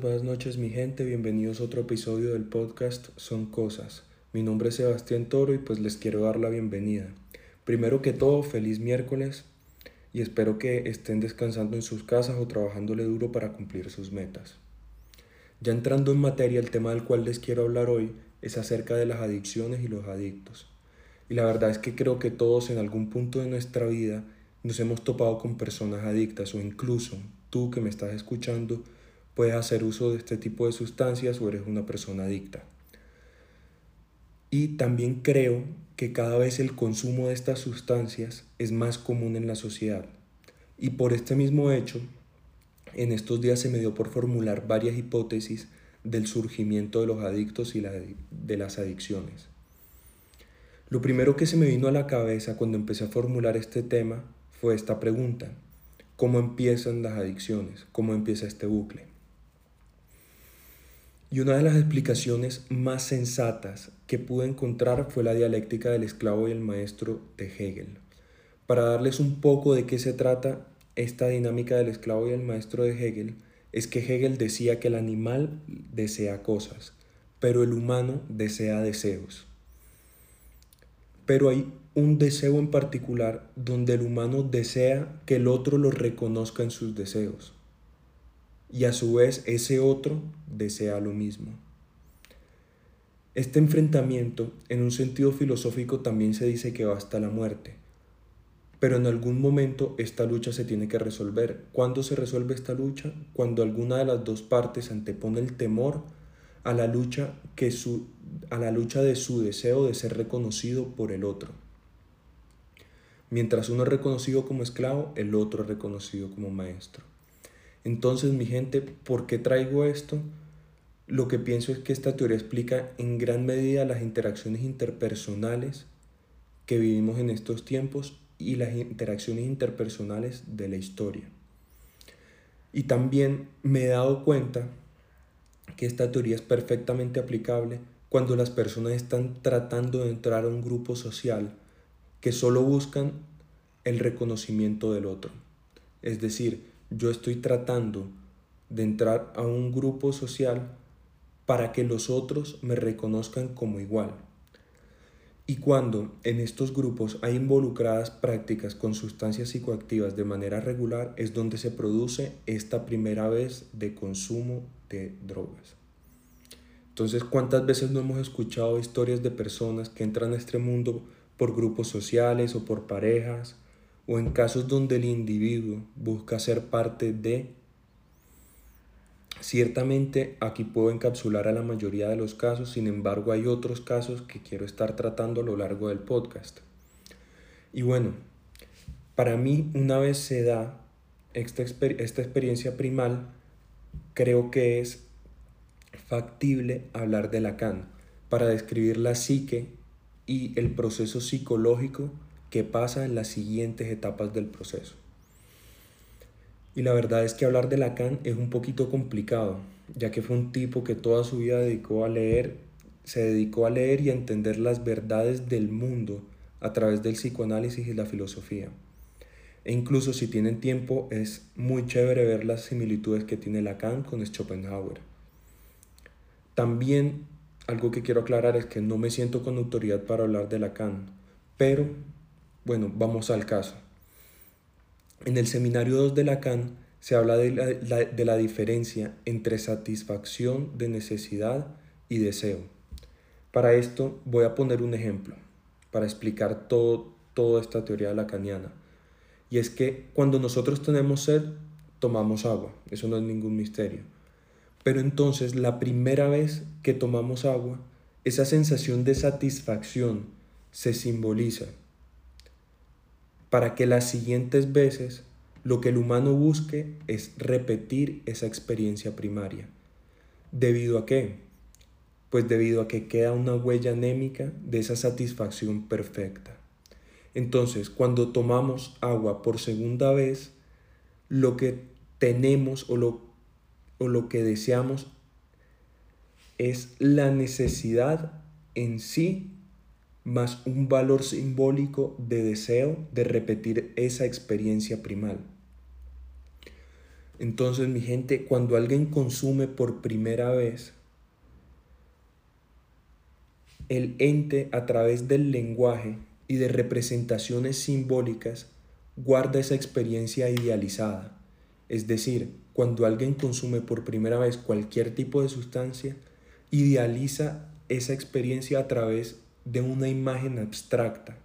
buenas noches mi gente, bienvenidos a otro episodio del podcast Son Cosas. Mi nombre es Sebastián Toro y pues les quiero dar la bienvenida. Primero que todo, feliz miércoles y espero que estén descansando en sus casas o trabajándole duro para cumplir sus metas. Ya entrando en materia, el tema del cual les quiero hablar hoy es acerca de las adicciones y los adictos. Y la verdad es que creo que todos en algún punto de nuestra vida nos hemos topado con personas adictas o incluso tú que me estás escuchando puedes hacer uso de este tipo de sustancias o eres una persona adicta. Y también creo que cada vez el consumo de estas sustancias es más común en la sociedad. Y por este mismo hecho, en estos días se me dio por formular varias hipótesis del surgimiento de los adictos y de las adicciones. Lo primero que se me vino a la cabeza cuando empecé a formular este tema fue esta pregunta. ¿Cómo empiezan las adicciones? ¿Cómo empieza este bucle? Y una de las explicaciones más sensatas que pude encontrar fue la dialéctica del esclavo y el maestro de Hegel. Para darles un poco de qué se trata esta dinámica del esclavo y el maestro de Hegel, es que Hegel decía que el animal desea cosas, pero el humano desea deseos. Pero hay un deseo en particular donde el humano desea que el otro lo reconozca en sus deseos. Y a su vez ese otro desea lo mismo. Este enfrentamiento, en un sentido filosófico, también se dice que va hasta la muerte. Pero en algún momento esta lucha se tiene que resolver. ¿Cuándo se resuelve esta lucha? Cuando alguna de las dos partes antepone el temor a la lucha, que su, a la lucha de su deseo de ser reconocido por el otro. Mientras uno es reconocido como esclavo, el otro es reconocido como maestro. Entonces, mi gente, ¿por qué traigo esto? Lo que pienso es que esta teoría explica en gran medida las interacciones interpersonales que vivimos en estos tiempos y las interacciones interpersonales de la historia. Y también me he dado cuenta que esta teoría es perfectamente aplicable cuando las personas están tratando de entrar a un grupo social que solo buscan el reconocimiento del otro. Es decir, yo estoy tratando de entrar a un grupo social para que los otros me reconozcan como igual. Y cuando en estos grupos hay involucradas prácticas con sustancias psicoactivas de manera regular, es donde se produce esta primera vez de consumo de drogas. Entonces, ¿cuántas veces no hemos escuchado historias de personas que entran a este mundo por grupos sociales o por parejas, o en casos donde el individuo busca ser parte de... Ciertamente aquí puedo encapsular a la mayoría de los casos, sin embargo hay otros casos que quiero estar tratando a lo largo del podcast. Y bueno, para mí una vez se da esta, esta experiencia primal, creo que es factible hablar de Lacan para describir la psique y el proceso psicológico que pasa en las siguientes etapas del proceso. Y la verdad es que hablar de Lacan es un poquito complicado, ya que fue un tipo que toda su vida dedicó a leer, se dedicó a leer y a entender las verdades del mundo a través del psicoanálisis y la filosofía. E incluso si tienen tiempo es muy chévere ver las similitudes que tiene Lacan con Schopenhauer. También algo que quiero aclarar es que no me siento con autoridad para hablar de Lacan, pero bueno, vamos al caso. En el seminario 2 de Lacan se habla de la, de la diferencia entre satisfacción de necesidad y deseo. Para esto voy a poner un ejemplo para explicar todo, toda esta teoría lacaniana. Y es que cuando nosotros tenemos sed, tomamos agua. Eso no es ningún misterio. Pero entonces la primera vez que tomamos agua, esa sensación de satisfacción se simboliza para que las siguientes veces lo que el humano busque es repetir esa experiencia primaria. ¿Debido a qué? Pues debido a que queda una huella anémica de esa satisfacción perfecta. Entonces, cuando tomamos agua por segunda vez, lo que tenemos o lo o lo que deseamos es la necesidad en sí más un valor simbólico de deseo de repetir esa experiencia primal. Entonces, mi gente, cuando alguien consume por primera vez, el ente a través del lenguaje y de representaciones simbólicas guarda esa experiencia idealizada. Es decir, cuando alguien consume por primera vez cualquier tipo de sustancia, idealiza esa experiencia a través de una imagen abstracta,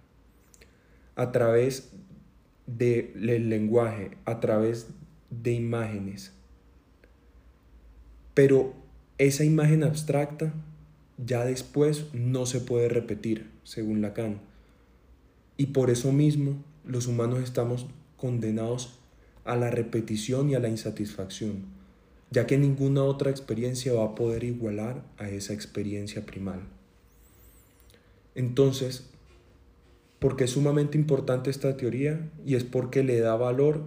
a través del lenguaje, a través de imágenes. Pero esa imagen abstracta ya después no se puede repetir, según Lacan. Y por eso mismo los humanos estamos condenados a la repetición y a la insatisfacción, ya que ninguna otra experiencia va a poder igualar a esa experiencia primal. Entonces, porque es sumamente importante esta teoría y es porque le da valor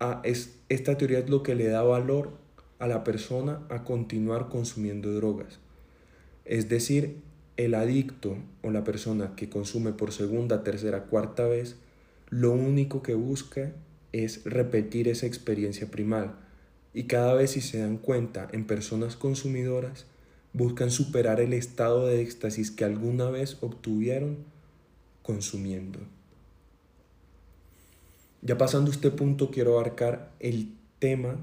a es, esta teoría es lo que le da valor a la persona a continuar consumiendo drogas. Es decir, el adicto o la persona que consume por segunda, tercera, cuarta vez, lo único que busca es repetir esa experiencia primal. Y cada vez si se dan cuenta en personas consumidoras, buscan superar el estado de éxtasis que alguna vez obtuvieron consumiendo. Ya pasando este punto, quiero abarcar el tema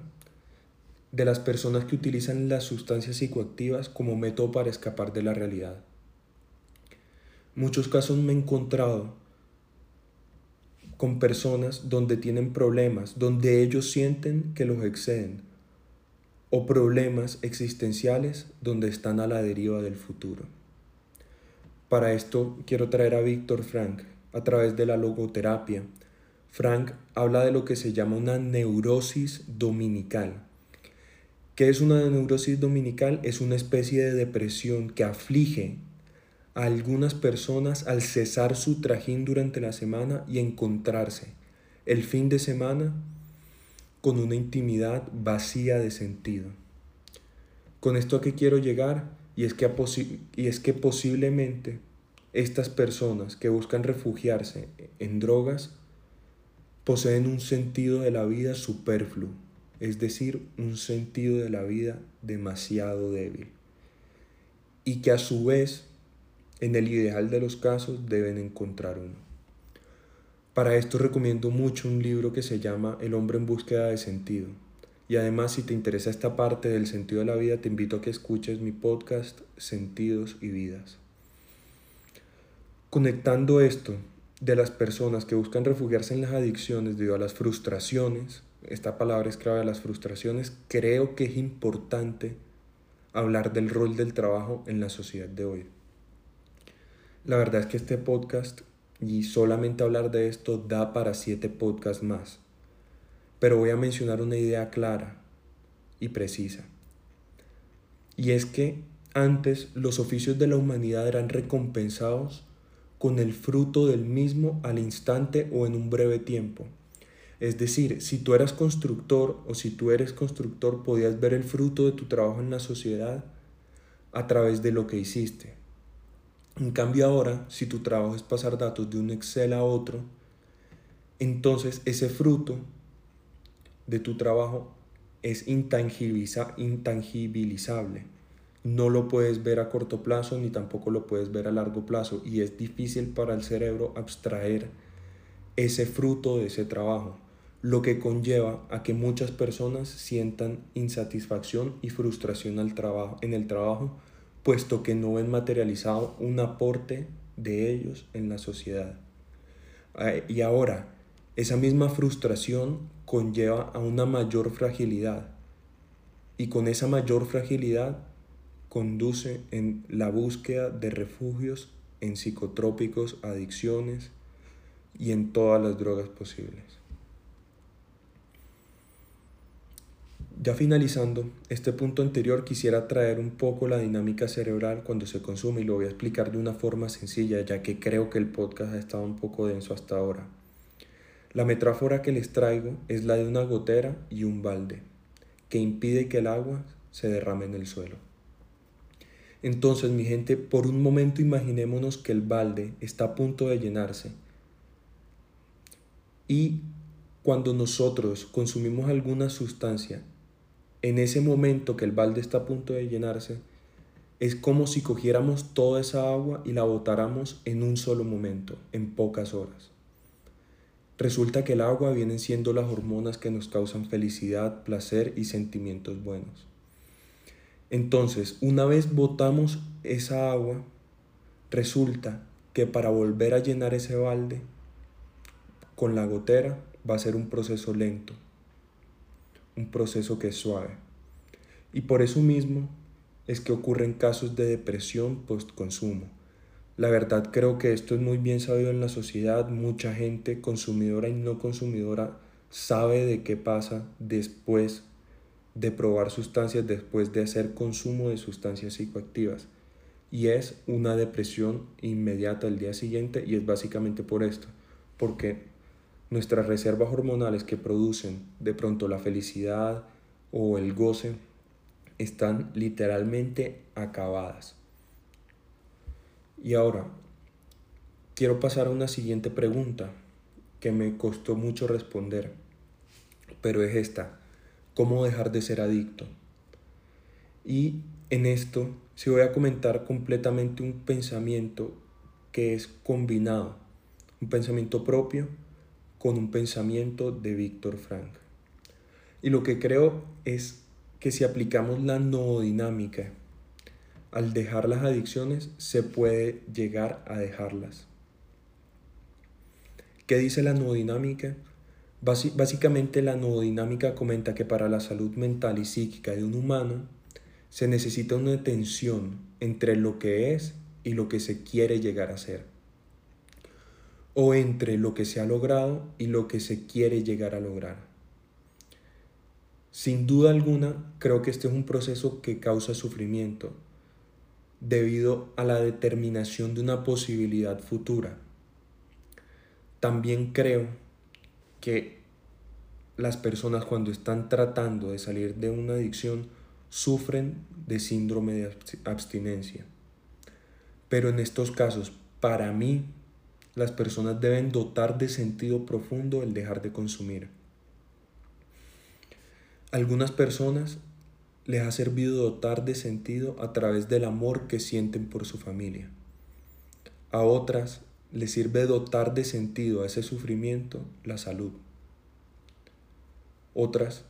de las personas que utilizan las sustancias psicoactivas como método para escapar de la realidad. Muchos casos me he encontrado con personas donde tienen problemas, donde ellos sienten que los exceden, o problemas existenciales donde están a la deriva del futuro. Para esto quiero traer a Víctor Frank a través de la logoterapia. Frank habla de lo que se llama una neurosis dominical ¿Qué es una neurosis dominical? Es una especie de depresión que aflige a algunas personas al cesar su trajín durante la semana y encontrarse el fin de semana con una intimidad vacía de sentido. Con esto a qué quiero llegar y es que, y es que posiblemente estas personas que buscan refugiarse en drogas poseen un sentido de la vida superfluo, es decir, un sentido de la vida demasiado débil, y que a su vez, en el ideal de los casos, deben encontrar uno. Para esto recomiendo mucho un libro que se llama El hombre en búsqueda de sentido. Y además, si te interesa esta parte del sentido de la vida, te invito a que escuches mi podcast Sentidos y Vidas. Conectando esto de las personas que buscan refugiarse en las adicciones debido a las frustraciones, esta palabra es clave de las frustraciones, creo que es importante hablar del rol del trabajo en la sociedad de hoy. La verdad es que este podcast y solamente hablar de esto da para siete podcasts más, pero voy a mencionar una idea clara y precisa. Y es que antes los oficios de la humanidad eran recompensados con el fruto del mismo al instante o en un breve tiempo. Es decir, si tú eras constructor o si tú eres constructor, podías ver el fruto de tu trabajo en la sociedad a través de lo que hiciste. En cambio ahora, si tu trabajo es pasar datos de un Excel a otro, entonces ese fruto de tu trabajo es intangibilizable. No lo puedes ver a corto plazo ni tampoco lo puedes ver a largo plazo y es difícil para el cerebro abstraer ese fruto de ese trabajo lo que conlleva a que muchas personas sientan insatisfacción y frustración al trabajo, en el trabajo, puesto que no ven materializado un aporte de ellos en la sociedad. Eh, y ahora, esa misma frustración conlleva a una mayor fragilidad y con esa mayor fragilidad conduce en la búsqueda de refugios en psicotrópicos, adicciones y en todas las drogas posibles. Ya finalizando este punto anterior quisiera traer un poco la dinámica cerebral cuando se consume y lo voy a explicar de una forma sencilla ya que creo que el podcast ha estado un poco denso hasta ahora. La metáfora que les traigo es la de una gotera y un balde que impide que el agua se derrame en el suelo. Entonces, mi gente, por un momento imaginémonos que el balde está a punto de llenarse y cuando nosotros consumimos alguna sustancia, en ese momento que el balde está a punto de llenarse, es como si cogiéramos toda esa agua y la botáramos en un solo momento, en pocas horas. Resulta que el agua vienen siendo las hormonas que nos causan felicidad, placer y sentimientos buenos. Entonces, una vez botamos esa agua, resulta que para volver a llenar ese balde con la gotera va a ser un proceso lento, un proceso que es suave. Y por eso mismo es que ocurren casos de depresión post-consumo. La verdad creo que esto es muy bien sabido en la sociedad, mucha gente consumidora y no consumidora sabe de qué pasa después de probar sustancias, después de hacer consumo de sustancias psicoactivas. Y es una depresión inmediata al día siguiente y es básicamente por esto, porque nuestras reservas hormonales que producen de pronto la felicidad o el goce están literalmente acabadas. Y ahora, quiero pasar a una siguiente pregunta que me costó mucho responder, pero es esta, ¿cómo dejar de ser adicto? Y en esto se voy a comentar completamente un pensamiento que es combinado, un pensamiento propio con un pensamiento de Víctor Frank. Y lo que creo es que si aplicamos la noodinámica al dejar las adicciones, se puede llegar a dejarlas. ¿Qué dice la noodinámica? Básicamente la noodinámica comenta que para la salud mental y psíquica de un humano se necesita una tensión entre lo que es y lo que se quiere llegar a ser. O entre lo que se ha logrado y lo que se quiere llegar a lograr. Sin duda alguna, creo que este es un proceso que causa sufrimiento debido a la determinación de una posibilidad futura. También creo que las personas cuando están tratando de salir de una adicción sufren de síndrome de abstinencia. Pero en estos casos, para mí, las personas deben dotar de sentido profundo el dejar de consumir algunas personas les ha servido dotar de sentido a través del amor que sienten por su familia. A otras les sirve dotar de sentido a ese sufrimiento la salud. Otras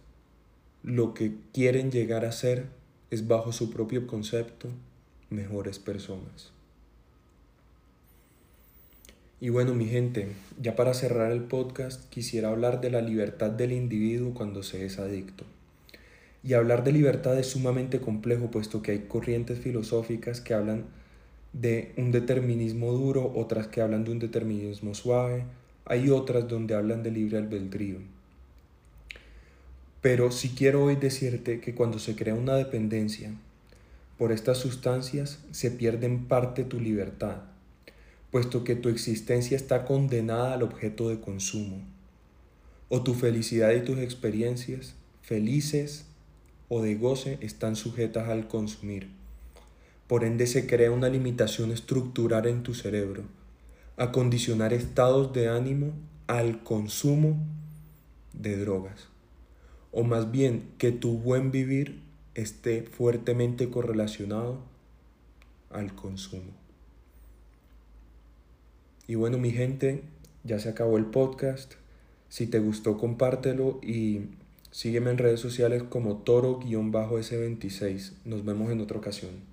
lo que quieren llegar a ser es bajo su propio concepto mejores personas. Y bueno, mi gente, ya para cerrar el podcast, quisiera hablar de la libertad del individuo cuando se es adicto. Y hablar de libertad es sumamente complejo, puesto que hay corrientes filosóficas que hablan de un determinismo duro, otras que hablan de un determinismo suave, hay otras donde hablan de libre albedrío. Pero sí quiero hoy decirte que cuando se crea una dependencia por estas sustancias, se pierde en parte tu libertad puesto que tu existencia está condenada al objeto de consumo, o tu felicidad y tus experiencias, felices o de goce, están sujetas al consumir. Por ende se crea una limitación estructural en tu cerebro, a condicionar estados de ánimo al consumo de drogas, o más bien que tu buen vivir esté fuertemente correlacionado al consumo. Y bueno, mi gente, ya se acabó el podcast. Si te gustó, compártelo y sígueme en redes sociales como toro-s26. Nos vemos en otra ocasión.